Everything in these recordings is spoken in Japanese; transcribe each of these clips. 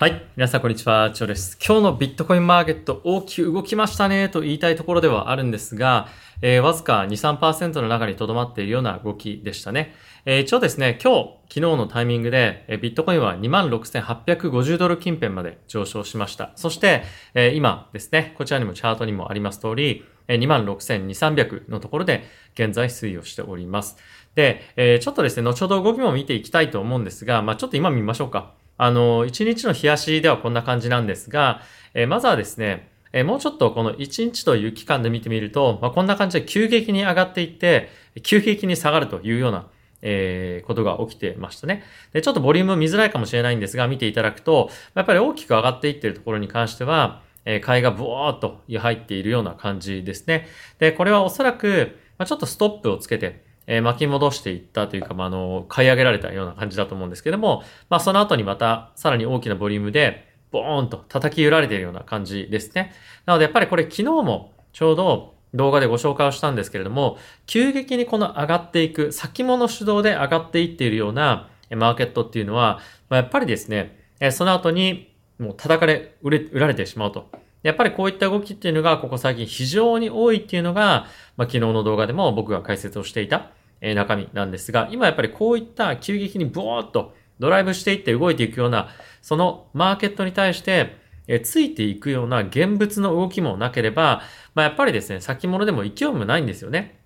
はい。皆さん、こんにちは。チョです。今日のビットコインマーケット大きく動きましたねと言いたいところではあるんですが、えー、わずか2、3%の中に留まっているような動きでしたね。えー、一応ですね、今日、昨日のタイミングで、えー、ビットコインは26,850ドル近辺まで上昇しました。そして、えー、今ですね、こちらにもチャートにもあります通り、え、26,200のところで現在推移をしております。で、えー、ちょっとですね、後ほど動きも見ていきたいと思うんですが、まあちょっと今見ましょうか。あの、1日の日足ではこんな感じなんですが、え、まずはですね、え、もうちょっとこの1日という期間で見てみると、まあ、こんな感じで急激に上がっていって、急激に下がるというような、えー、ことが起きてましたね。で、ちょっとボリューム見づらいかもしれないんですが、見ていただくと、やっぱり大きく上がっていっているところに関しては、えー、買いがブワーっと入っているような感じですね。で、これはおそらく、まあ、ちょっとストップをつけて、え、巻き戻していったというか、まあ、あの、買い上げられたような感じだと思うんですけども、まあ、その後にまた、さらに大きなボリュームで、ボーンと叩き揺られているような感じですね。なので、やっぱりこれ昨日もちょうど動画でご紹介をしたんですけれども、急激にこの上がっていく、先物主導で上がっていっているようなマーケットっていうのは、まあ、やっぱりですね、その後にもう叩かれ、売れ、売られてしまうと。やっぱりこういった動きっていうのが、ここ最近非常に多いっていうのが、まあ、昨日の動画でも僕が解説をしていた、え中身なんですが、今やっぱりこういった急激にブワーッとドライブしていって動いていくような、そのマーケットに対して、えついていくような現物の動きもなければ、まあ、やっぱりですね、先物でも勢いもないんですよね。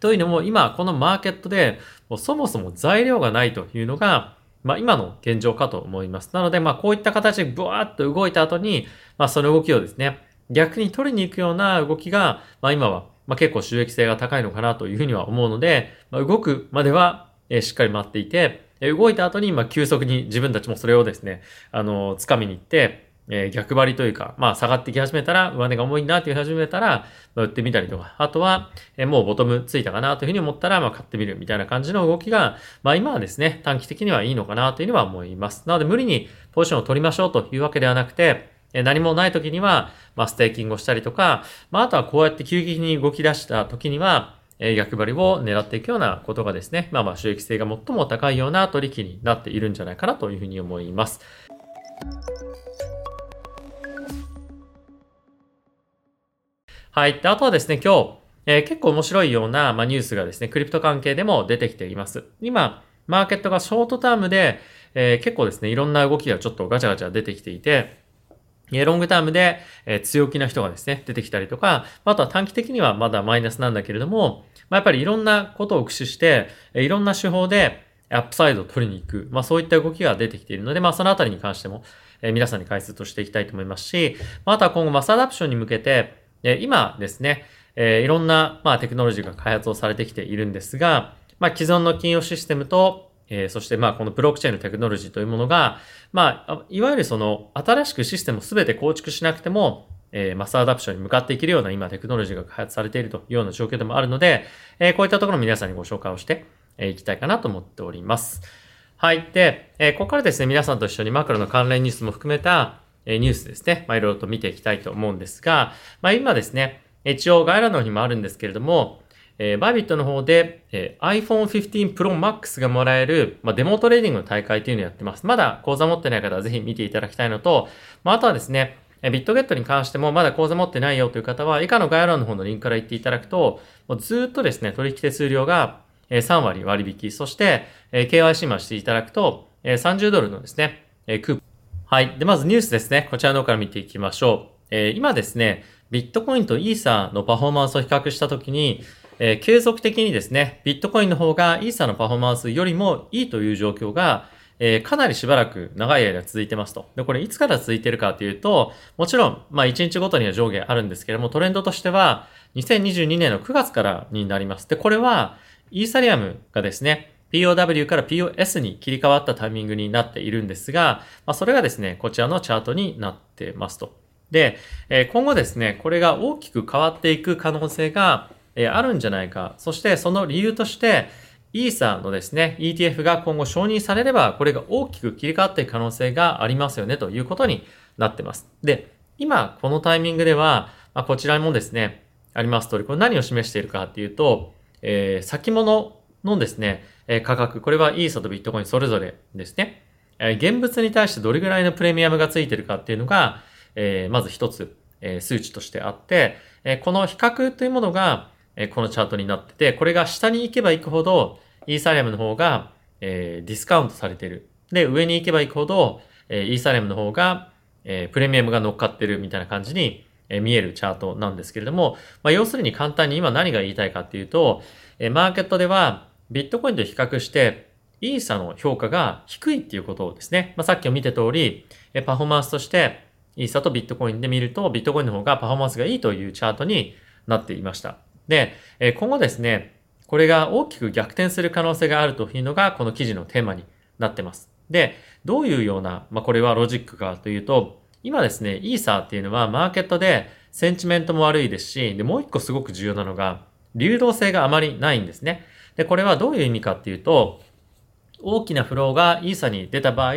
というのも、今、このマーケットで、もうそもそも材料がないというのが、まあ、今の現状かと思います。なので、まあ、こういった形でブワーッと動いた後に、まあ、その動きをですね、逆に取りに行くような動きが、まあ、今はまあ、結構収益性が高いのかなというふうには思うので、まあ、動くまでは、え、しっかり待っていて、え、動いた後に、まあ、急速に自分たちもそれをですね、あのー、掴みに行って、え、逆張りというか、まあ、下がってき始めたら、上値が重いなっていう始めたら、まあ、売ってみたりとか、あとは、え、もうボトムついたかなというふうに思ったら、まあ、買ってみるみたいな感じの動きが、まあ、今はですね、短期的にはいいのかなというふうには思います。なので、無理にポジションを取りましょうというわけではなくて、何もない時には、まあ、ステーキングをしたりとか、まあ、あとはこうやって急激に動き出した時には、え逆張りを狙っていくようなことがですね、まあまあ収益性が最も高いような取引になっているんじゃないかなというふうに思います。はい。で、あとはですね、今日、えー、結構面白いような、まあ、ニュースがですね、クリプト関係でも出てきています。今、マーケットがショートタームで、えー、結構ですね、いろんな動きがちょっとガチャガチャ出てきていて、ロングタームで、強気な人がですね、出てきたりとか、あとは短期的にはまだマイナスなんだけれども、まあ、やっぱりいろんなことを駆使して、いろんな手法でアップサイドを取りに行く、まあそういった動きが出てきているので、まあそのあたりに関しても、え皆さんに解説をしていきたいと思いますし、まあ、とは今後 mass adoption に向けて、え今ですね、えいろんな、まあ、テクノロジーが開発をされてきているんですが、まあ、既存の金融システムと、えー、そしてまあこのブロックチェーンのテクノロジーというものが、まあ、いわゆるその新しくシステムをすべて構築しなくても、えー、 mass adoption に向かっていけるような今テクノロジーが開発されているというような状況でもあるので、えー、こういったところを皆さんにご紹介をしてい、きたいかなと思っております。はい。で、え、ここからですね、皆さんと一緒にマクロの関連ニュースも含めた、え、ニュースですね、まあいろいろと見ていきたいと思うんですが、まあ今ですね、一応概要欄の方にもあるんですけれども、えー、バイビットの方で、えー、iPhone 15 Pro Max がもらえる、まあ、デモトレーディングの大会というのをやってます。まだ口座持ってない方はぜひ見ていただきたいのと、まあ、あとはですね、えビットゲットに関してもまだ口座持ってないよという方は、以下の概要欄の方のリンクから行っていただくと、もうずっとですね、取引手数料がえ3割割引、そしてえ KYC もしていただくと、え30ドルのですね、クーポン。はい。で、まずニュースですね。こちらの方から見ていきましょう。え今ですね、ビットコインとイーサーのパフォーマンスを比較したときに、えー、継続的にですね、ビットコインの方がイーサのパフォーマンスよりもいいという状況が、えー、かなりしばらく長い間続いてますと。で、これいつから続いてるかというと、もちろん、まあ1日ごとには上下あるんですけれども、トレンドとしては、2022年の9月からになります。で、これは、イーサリアムがですね、POW から POS に切り替わったタイミングになっているんですが、まあ、それがですね、こちらのチャートになってますと。で、え今後ですね、これが大きく変わっていく可能性が、えあるんじゃないか。そしてその理由として、イーサのですね、ETF が今後承認されれば、これが大きく切り替わっていく可能性がありますよね、ということになってます。で、今、このタイミングでは、まあ、こちらもですね、あります通り、これ何を示しているかっていうと、えー、先物のですね、え価格、これはイーサとビットコインそれぞれですね。え現物に対してどれぐらいのプレミアムがついてるかっていうのが、えまず一つ、え数値としてあって、えこの比較というものが、えこのチャートになってて、これが下に行けば行くほど、イーサリアムの方が、えディスカウントされてる。で、上に行けば行くほど、えイーサリアムの方が、えプレミアムが乗っかってるみたいな感じに、え見えるチャートなんですけれども、まあ、要するに簡単に今何が言いたいかっていうと、えマーケットではビットコインと比較して、イーサの評価が低いっていうことですね。まあ、さっきも見た通り、えパフォーマンスとして、イーサとビットコインで見ると、ビットコインの方がパフォーマンスがいいというチャートになっていました。で、え今後ですね、これが大きく逆転する可能性があるというのが、この記事のテーマになってます。で、どういうような、まあ、これはロジックかというと、今ですね、イーサーっていうのはマーケットでセンチメントも悪いですし、で、もう一個すごく重要なのが、流動性があまりないんですね。で、これはどういう意味かっていうと、大きなフローがイーサーに出た場合、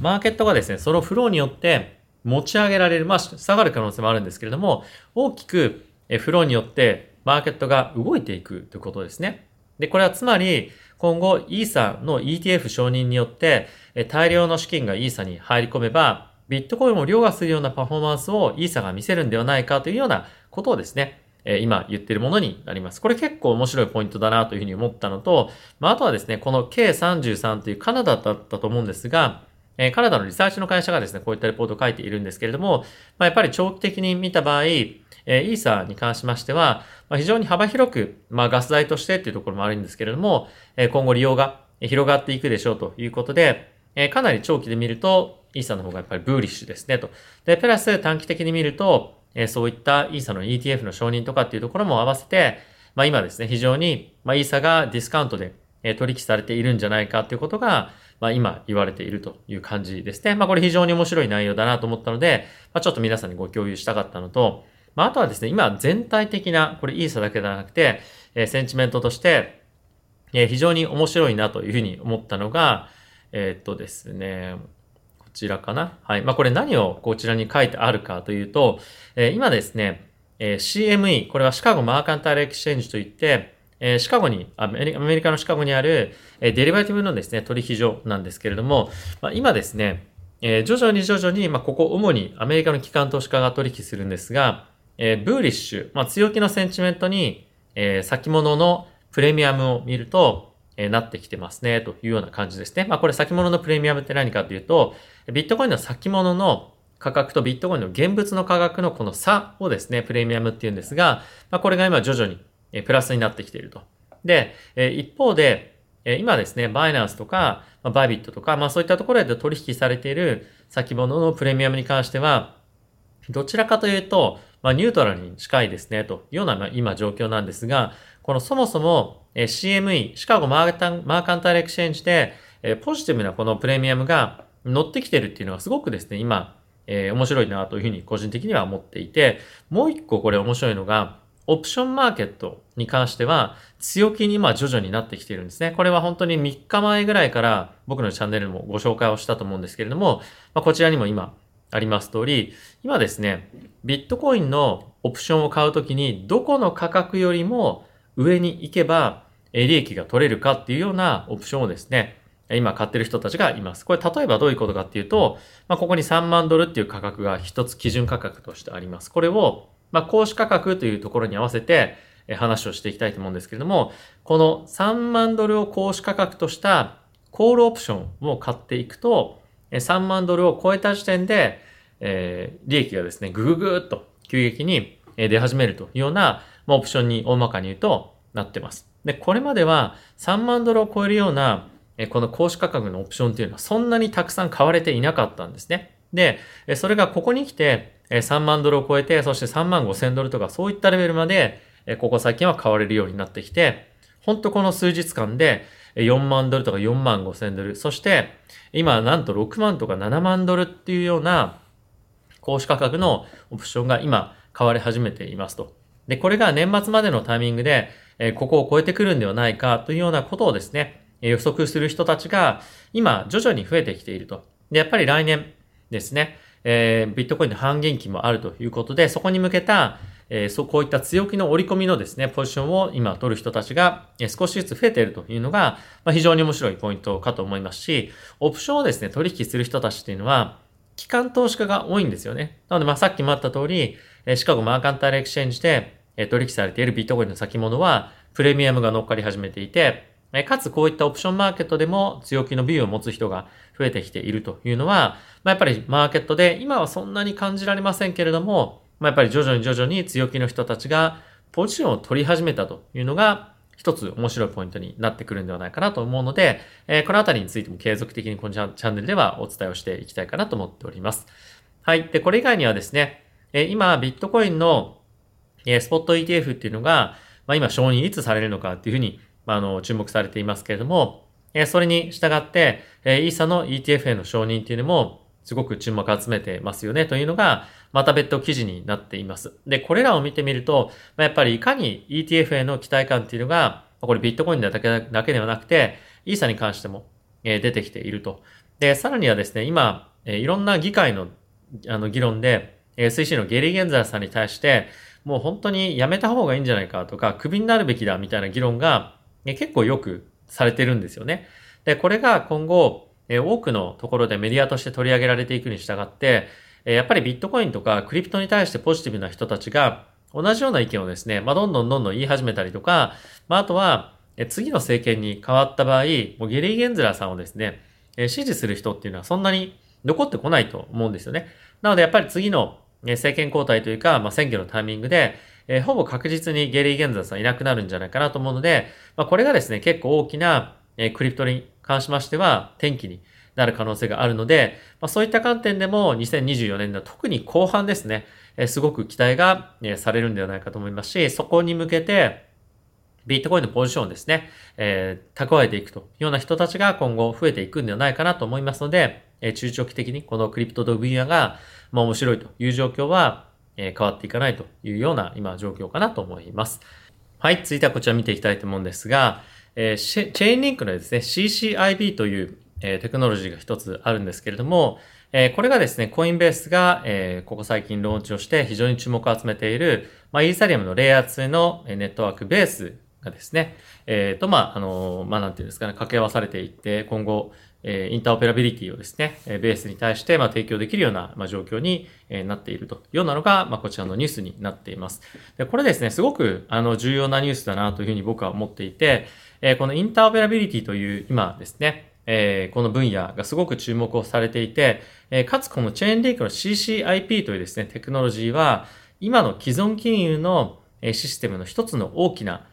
マーケットがですね、そのフローによって持ち上げられる、まあ、下がる可能性もあるんですけれども、大きくフローによってマーケットが動いていくということですね。で、これはつまり、今後、イーサの ETF 承認によって、大量の資金がイーサに入り込めば、ビットコインを凌駕するようなパフォーマンスをイーサが見せるんではないかというようなことをですね、今言ってるものになります。これ結構面白いポイントだなというふうに思ったのと、まあ、あとはですね、この K33 というカナダだったと思うんですが、えカナダのリサーチの会社がですね、こういったレポートを書いているんですけれども、まあ、やっぱり長期的に見た場合、え、イーサーに関しましては、まあ、非常に幅広く、まあ、ガス代としてっていうところもあるんですけれども、え、今後利用が広がっていくでしょうということで、え、かなり長期で見ると、イーサの方がやっぱりブーリッシュですねと。で、プラス短期的に見ると、え、そういったイーサの ETF の承認とかっていうところも合わせて、まあ今ですね、非常に、まあイーサがディスカウントで、え、取引されているんじゃないかっていうことが、まあ今言われているという感じですね。まあこれ非常に面白い内容だなと思ったので、まあちょっと皆さんにご共有したかったのと、まあ、あとはですね、今全体的な、これイーサだけではなくて、えー、センチメントとして、えー、非常に面白いなというふうに思ったのが、えー、っとですね、こちらかな。はい。まあ、これ何をこちらに書いてあるかというと、えー、今ですね、えー、CME、これはシカゴマーカンタイルエクシェンジといって、えー、シカゴに、アメリカのシカゴにある、えー、デリバティブのですね、取引所なんですけれども、まあ、今ですね、えー、徐々に徐々に、まあ、ここ主にアメリカの機関投資家が取引するんですが、えー、ブーリッシュ、まあ、強気のセンチメントに、えー、先物のプレミアムを見ると、えー、なってきてますね、というような感じですね。まあ、これ先物のプレミアムって何かというと、ビットコインの先物の価格とビットコインの現物の価格のこの差をですね、プレミアムっていうんですが、まあ、これが今徐々に、えプラスになってきていると。で、え一方で、え今ですね、バイナンスとか、ま、バイビットとか、まあそういったところで取引されている先物のプレミアムに関しては、どちらかというと、まあ、ニュートラルに近いですね、というような、ま、今状況なんですが、このそもそも、え CME、シカゴマータンマーカンタイルエクシェンジで、えポジティブなこのプレミアムが乗ってきてるっていうのはすごくですね、今、えー、面白いなというふうに個人的には思っていて、もう一個これ面白いのが、オプションマーケットに関しては強気に今徐々になってきているんですね。これは本当に3日前ぐらいから僕のチャンネルもご紹介をしたと思うんですけれども、ま、こちらにも今あります通り、今ですね、ビットコインのオプションを買うときに、どこの価格よりも上に行けば、利益が取れるかっていうようなオプションをですね、今買ってる人たちがいます。これ例えばどういうことかっていうと、まあ、ここに3万ドルっていう価格が一つ基準価格としてあります。これを、まあ、公式価格というところに合わせて話をしていきたいと思うんですけれども、この3万ドルを公式価格としたコールオプションを買っていくと、3万ドルを超えた時点で、えー、利益がですね、ぐぐぐっと急激に出始めるというような、まあ、オプションに大まかに言うとなってます。で、これまでは3万ドルを超えるような、この公式価格のオプションっていうのはそんなにたくさん買われていなかったんですね。で、それがここに来て3万ドルを超えて、そして3万5千ドルとかそういったレベルまで、ここ最近は買われるようになってきて、本当この数日間で4万ドルとか4万5千ドル、そして今なんと6万とか7万ドルっていうような公式価格のオプションが今買われ始めていますと。で、これが年末までのタイミングで、えここを超えてくるんではないかというようなことをですね、予測する人たちが今徐々に増えてきていると。で、やっぱり来年ですね、えー、ビットコインの半減期もあるということで、そこに向けた、えー、そう、こういった強気の折り込みのですね、ポジションを今取る人たちが、え少しずつ増えているというのが、まあ、非常に面白いポイントかと思いますし、オプションをですね、取引する人たちっていうのは、機関投資家が多いんですよね。なので、まあ、さっきもあった通り、えシカゴマーカンタイルエクシェンジで、え取引されているビットコインの先物は、プレミアムが乗っかり始めていて、かつこういったオプションマーケットでも強気のビューを持つ人が増えてきているというのは、まあ、やっぱりマーケットで今はそんなに感じられませんけれども、まあ、やっぱり徐々に徐々に強気の人たちがポジションを取り始めたというのが、一つ面白いポイントになってくるんではないかなと思うので、えー、このあたりについても継続的にこのチャンネルではお伝えをしていきたいかなと思っております。はい。で、これ以外にはですね、えー、今、ビットコインの、えー、スポット ETF っていうのが、まあ、今承認いつされるのかっていうふうに、あ、の、注目されていますけれども、え、それに従って、え、イーサの ETF への承認っていうのも、すごく注目を集めてますよねというのが、また別途記事になっています。で、これらを見てみると、まあ、やっぱりいかに ETF への期待感っていうのが、これビットコインだけだけではなくて、イーサに関しても、え出てきていると。で、さらにはですね、今、えいろんな議会のあの議論で、え SEC のゲリー・ゲンザーさんに対して、もう本当にやめた方がいいんじゃないかとか、クビになるべきだみたいな議論が、え結構よくされてるんですよね。で、これが今後、え多くのところでメディアとして取り上げられていくに従って、えやっぱりビットコインとかクリプトに対してポジティブな人たちが同じような意見をですね、まあ、どんどんどんどん言い始めたりとか、まあ、あとは、え次の政権に変わった場合、もうゲリー・ゲンズラーさんをですね、え支持する人っていうのはそんなに残ってこないと思うんですよね。なのでやっぱり次の政権交代というか、まあ、選挙のタイミングで、えー、ほぼ確実にゲリー・ゲンザーさんいなくなるんじゃないかなと思うので、まあ、これがですね、結構大きな、えー、クリプトに関しましては転機になる可能性があるので、まあ、そういった観点でも2024年の特に後半ですね、えー、すごく期待が、えー、されるんではないかと思いますし、そこに向けて、ビットコインのポジションをですね、えー、蓄えていくというような人たちが今後増えていくんではないかなと思いますので、え、中長期的にこのクリプトと分野が、まあ面白いという状況は、え、変わっていかないというような今状況かなと思います。はい、続いてはこちら見ていきたいと思うんですが、えー、チェーンリンクのですね、CCIB という、え、テクノロジーが一つあるんですけれども、え、これがですね、コインベースが、え、ここ最近ローンチをして非常に注目を集めている、まあ、イーサリアムのレイヤー2のネットワークベースがですね、えっ、ー、と、まあ、あの、まあ、なんていうんですかね、掛け合わされていって、今後、え interoperability をですね、ベースに対して、ま提供できるような、ま状況にえなっているというようなのが、まこちらのニュースになっています。で、これですね、すごく、あの、重要なニュースだなというふうに僕は思っていて、えこの interoperability という今ですね、えこの分野がすごく注目をされていて、えかつこのチェーンリンクの CCIP というですね、テクノロジーは、今の既存金融のシステムの一つの大きな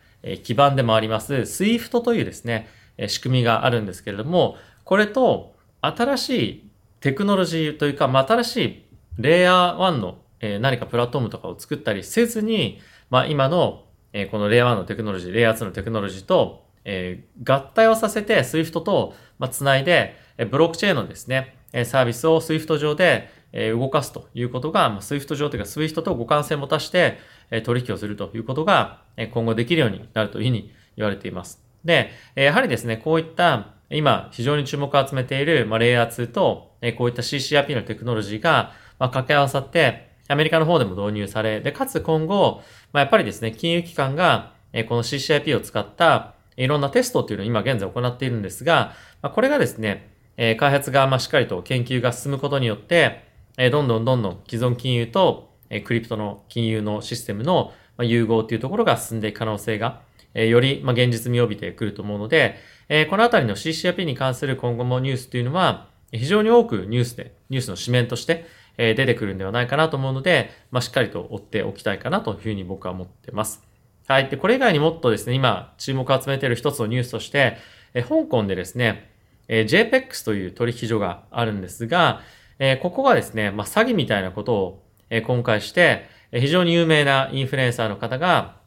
基盤でもあります SWIFT というですね、仕組みがあるんですけれども、これと新しいテクノロジーというか、ま、新しいレイヤー1の、え、何かプラットフォームとかを作ったりせずに、まあ、今の、え、このレイヤー1のテクノロジー、レイヤー2のテクノロジーと、え、合体をさせて SWIFT と、ま、つないで、え、ブロックチェーンのですね、サービスを SWIFT 上で、え、動かすということが、まあ、SWIFT 上というか SWIFT と互換性を持たして、え、取引をするということが、え、今後できるようになるというふうに言われています。で、やはりですね、こういった今非常に注目を集めている、まあ、レイヤー2と、えこういった CCRP のテクノロジーが、まあ、掛け合わさって、アメリカの方でも導入され、で、かつ今後、まあ、やっぱりですね、金融機関が、えこの CCIP を使った、いろんなテストっていうのを今現在行っているんですが、ま、これがですね、え開発がましっかりと研究が進むことによって、えどんどんどんどん既存金融と、えクリプトの金融のシステムのま融合っていうところが進んでいく可能性が、えよりまあ現実味を帯びてくると思うので、えー、このあたりの CCRP に関する今後もニュースというのは、非常に多くニュースで、ニュースの紙面として、えー、出てくるんではないかなと思うので、まあ、しっかりと追っておきたいかなというふうに僕は思ってます。はい。で、これ以外にもっとですね、今、注目を集めている一つのニュースとして、えー、香港でですね、えー、JPEX という取引所があるんですが、えー、ここがですね、まあ、詐欺みたいなことを、えー、今回して、え、非常に有名なインフルエンサーの方が、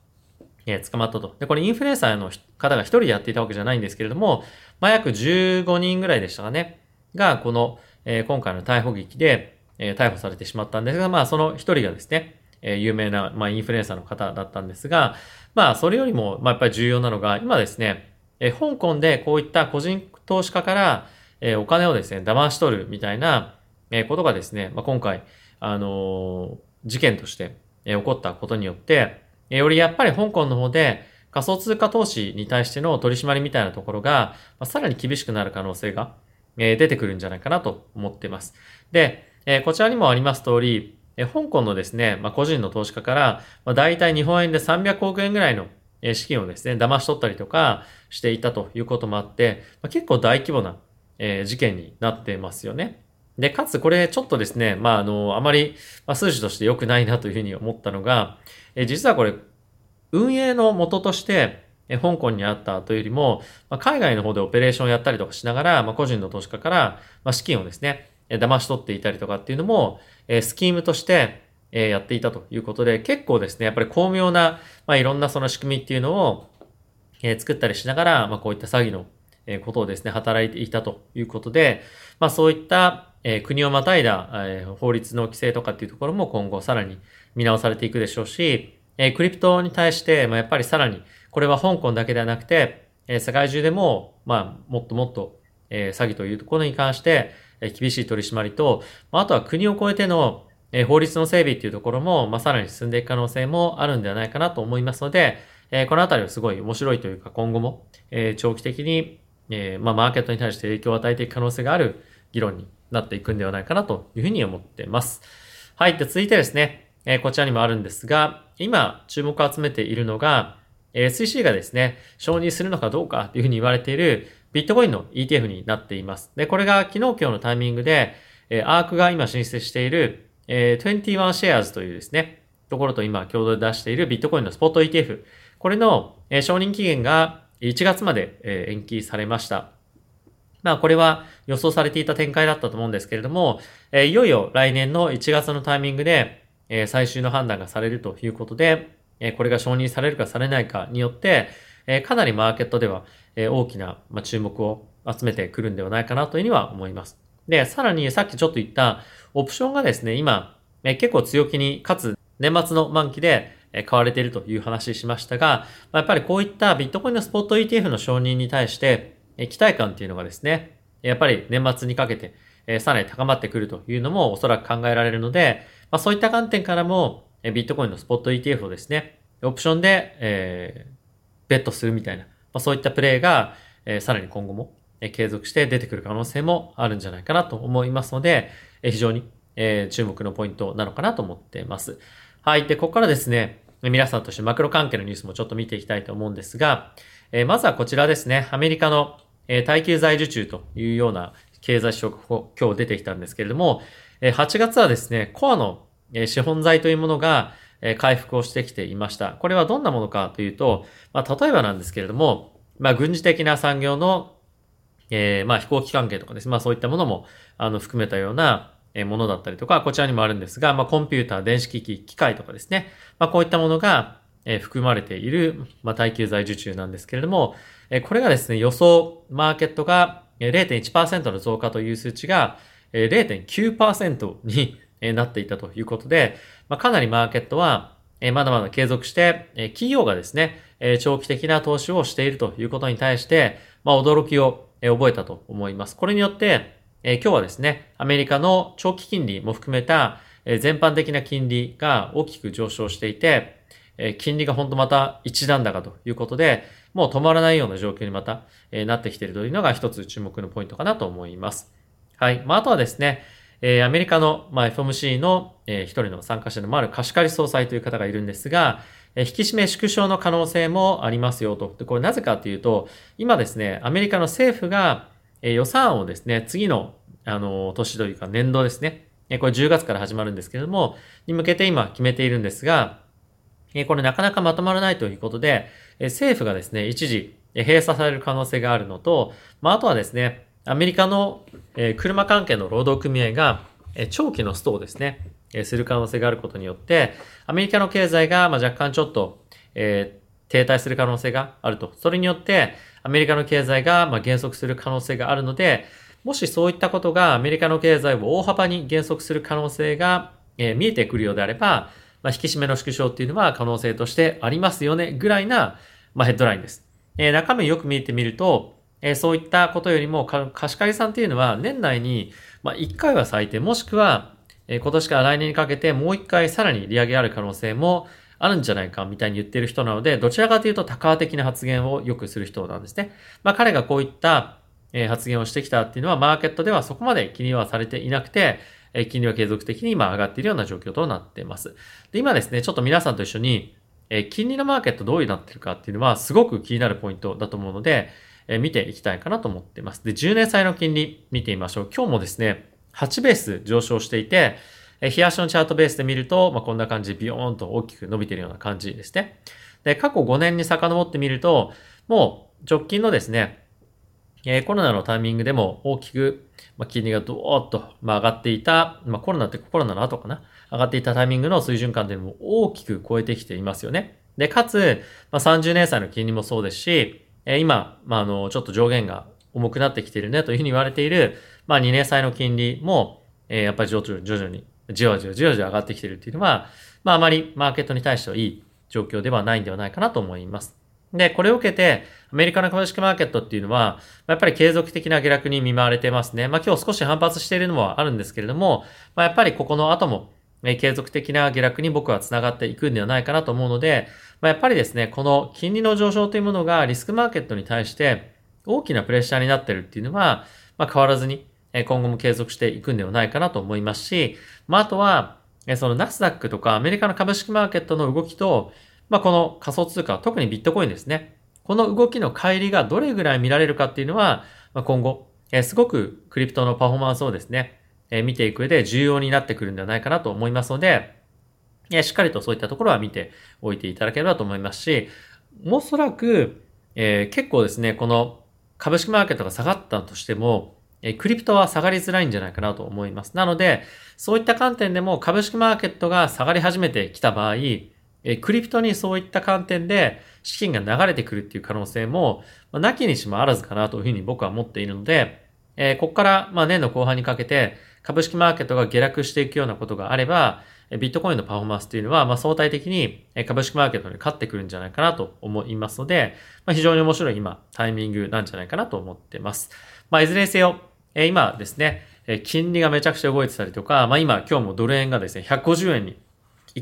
え、捕まったと。で、これインフルエンサーの方が一人でやっていたわけじゃないんですけれども、まあ、約15人ぐらいでしたかね、が、この、えー、今回の逮捕劇で、えー、逮捕されてしまったんですが、まあ、その一人がですね、えー、有名な、まあ、インフルエンサーの方だったんですが、まあ、それよりも、まあ、やっぱり重要なのが、今ですね、えー、香港でこういった個人投資家から、えー、お金をですね、騙し取るみたいな、えー、ことがですね、まあ、今回、あのー、事件として、え起こったことによって、よりやっぱり香港の方で仮想通貨投資に対しての取り締まりみたいなところが、まあ、さらに厳しくなる可能性が、え出てくるんじゃないかなと思っています。で、えこちらにもあります通り、え香港のですね、まあ、個人の投資家から、まあ、大体日本円で300億円ぐらいの資金をですね、騙し取ったりとかしていたということもあって、まあ、結構大規模な、え事件になってますよね。で、かつこれちょっとですね、まあ、あの、あまり、ま数字として良くないなというふうに思ったのが、え実はこれ、運営の元として、え香港にあったというよりも、ま海外の方でオペレーションをやったりとかしながら、ま個人の投資家から、ま資金をですね、え騙し取っていたりとかっていうのも、えスキームとして、えやっていたということで、結構ですね、やっぱり巧妙な、まあ、いろんなその仕組みっていうのを、え作ったりしながら、まあ、こういった詐欺の、えことをですね、働いていたということで、まあ、そういった、え国をまたいだ、え法律の規制とかっていうところも今後さらに見直されていくでしょうし、えクリプトに対して、まあ、やっぱりさらに、これは香港だけではなくて、え世界中でも、まあ、もっともっと、え詐欺というところに関して、え厳しい取り締まりと、まあとは国を超えての、え法律の整備っていうところも、まあ、さらに進んでいく可能性もあるんではないかなと思いますので、えこのあたりはすごい面白いというか、今後も、え長期的に、えまあ、マーケットに対して影響を与えていく可能性がある議論になっていくんではないかなというふうに思ってます。はい。で、続いてですね、えこちらにもあるんですが、今注目を集めているのが、SEC がですね、承認するのかどうかというふうに言われているビットコインの ETF になっています。で、これが昨日今日のタイミングで、えー、アークが今申請している、えー、21 shares というですね、ところと今共同で出しているビットコインのスポット ETF。これの、えー、承認期限が1月まで、えー、延期されました。まあこれは予想されていた展開だったと思うんですけれども、え、いよいよ来年の1月のタイミングで、え、最終の判断がされるということで、え、これが承認されるかされないかによって、え、かなりマーケットでは、え大きな、ま注目を集めてくるんではないかなというふうには思います。で、さらにさっきちょっと言ったオプションがですね、今、え結構強気に、かつ年末の満期で買われているという話しましたが、やっぱりこういったビットコインのスポット ETF の承認に対して、え期待感っていうのがですね、やっぱり年末にかけて、さらに高まってくるというのもおそらく考えられるので、まあ、そういった観点からも、ビットコインのスポット ETF をですね、オプションで、えー、ベットするみたいな、まあ、そういったプレイが、え、さらに今後も、え、継続して出てくる可能性もあるんじゃないかなと思いますので、え、非常に、え、注目のポイントなのかなと思っています。はい。で、ここからですね、皆さんとしてマクロ関係のニュースもちょっと見ていきたいと思うんですが、え、まずはこちらですね、アメリカの、えー、耐久財受注というような経済指標が今日出てきたんですけれども、えー、8月はですね、コアの、資本財というものが、回復をしてきていました。これはどんなものかというと、まあ、例えばなんですけれども、まあ、軍事的な産業の、えー、まあ、飛行機関係とかですね、まあ、そういったものも、あの、含めたような、ものだったりとか、こちらにもあるんですが、まあ、コンピューター、電子機器、機械とかですね、まあ、こういったものが、え含まれている、まあ、耐久財受注なんですけれども、えこれがですね、予想、マーケットが0.1%の増加という数値が0.9%になっていたということで、まあ、かなりマーケットは、まだまだ継続して、え企業がですね、え長期的な投資をしているということに対して、まあ、驚きを、え覚えたと思います。これによって、え今日はですね、アメリカの長期金利も含めた、え全般的な金利が大きく上昇していて、え金利が本当また一段高ということで、もう止まらないような状況にまた、えなってきているというのが一つ注目のポイントかなと思います。はい。まあ、あとはですね、え、アメリカの、まあ、FOMC の、えー、一人の参加者でもある貸し借り総裁という方がいるんですが、え、引き締め縮小の可能性もありますよと。で、これなぜかというと、今ですね、アメリカの政府が、え、予算をですね、次の、あの、年というか年度ですね、え、これ10月から始まるんですけれども、に向けて今決めているんですが、え、これなかなかまとまらないということで、え、政府がですね、一時、閉鎖される可能性があるのと、まあ、とはですね、アメリカの、え、車関係の労働組合が、え、長期のストをですね、え、する可能性があることによって、アメリカの経済が、ま、若干ちょっと、え、停滞する可能性があると。それによって、アメリカの経済が、ま、減速する可能性があるので、もしそういったことがアメリカの経済を大幅に減速する可能性が、え、見えてくるようであれば、まあ、引き締めの縮小っていうのは可能性としてありますよね、ぐらいな、まあ、ヘッドラインです。えー、中身よく見てみると、えー、そういったことよりも、貸し借りさんっていうのは年内に、まあ、1回は最低、もしくは、え今年から来年にかけてもう一回さらに利上げある可能性もあるんじゃないかみたいに言ってる人なので、どちらかというと高派的な発言をよくする人なんですね。まあ彼がこういったえ発言をしてきたっていうのは、マーケットではそこまで気にはされていなくて、え金利は継続的に今上がっているような状況となっています。で、今ですね、ちょっと皆さんと一緒に、え金利のマーケットどういうなってるかっていうのはすごく気になるポイントだと思うので、え見ていきたいかなと思っています。で、10年債の金利見てみましょう。今日もですね、8ベース上昇していてえ、日足のチャートベースで見ると、まあ、こんな感じビヨーンと大きく伸びているような感じですね。で、過去5年に遡ってみると、もう直近のですね、え、コロナのタイミングでも大きく、まあ、金利がドーッと、まあ、上がっていた、まあ、コロナってコロナの後かな、上がっていたタイミングの水準感というのも大きく超えてきていますよね。で、かつ、まあ、30年債の金利もそうですし、え、今、まあ、あの、ちょっと上限が重くなってきているねというふうに言われている、まあ、2年債の金利も、えー、やっぱり徐々に、徐々に、じわじわじわじわ上がってきているっていうのは、まあ、あまりマーケットに対してはいい状況ではないんではないかなと思います。で、これを受けて、アメリカの株式マーケットっていうのは、やっぱり継続的な下落に見舞われてますね。まあ今日少し反発しているのはあるんですけれども、まあやっぱりここの後も、継続的な下落に僕は繋がっていくんではないかなと思うので、まあ、やっぱりですね、この金利の上昇というものがリスクマーケットに対して大きなプレッシャーになってるっていうのは、まあ、変わらずに今後も継続していくんではないかなと思いますし、まあ、あとは、そのナスダックとかアメリカの株式マーケットの動きと、まあ、この仮想通貨、特にビットコインですね。この動きの乖離がどれぐらい見られるかっていうのは、まあ、今後、えー、すごくクリプトのパフォーマンスをですね、えー、見ていく上で重要になってくるんではないかなと思いますので、えー、しっかりとそういったところは見ておいていただければと思いますし、おそらく、えー、結構ですね、この株式マーケットが下がったとしても、えクリプトは下がりづらいんじゃないかなと思います。なので、そういった観点でも株式マーケットが下がり始めてきた場合、えクリプトにそういった観点で資金が流れてくるっていう可能性も、まあ、なきにしもあらずかなというふうに僕は思っているので、え、ここから、まあ、年の後半にかけて株式マーケットが下落していくようなことがあれば、ビットコインのパフォーマンスっていうのは、まあ、相対的に株式マーケットに勝ってくるんじゃないかなと思いますので、まあ、非常に面白い今、タイミングなんじゃないかなと思ってます。まあ、いずれにせよ、え今ですね、金利がめちゃくちゃ動いてたりとか、まあ今、今日もドル円がですね、150円に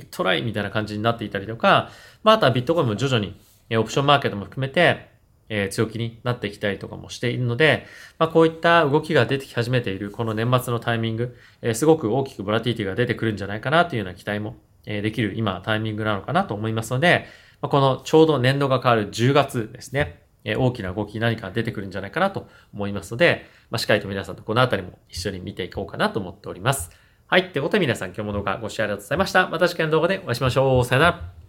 トライみたいな感じになっていたりとか、まあ、あとはビットコインも徐々に、えオプションマーケットも含めて、え強気になってきたりとかもしているので、まあ、こういった動きが出てき始めているこの年末のタイミング、えすごく大きくボラティティが出てくるんじゃないかなというような期待も、えできる今タイミングなのかなと思いますので、ま、このちょうど年度が変わる10月ですね、え大きな動き何か出てくるんじゃないかなと思いますので、まあ、しっかりと皆さんとこのあたりも一緒に見ていこうかなと思っております。はい。ってことで皆さん今日も動画ご視聴ありがとうございました。また次回の動画でお会いしましょう。さよなら。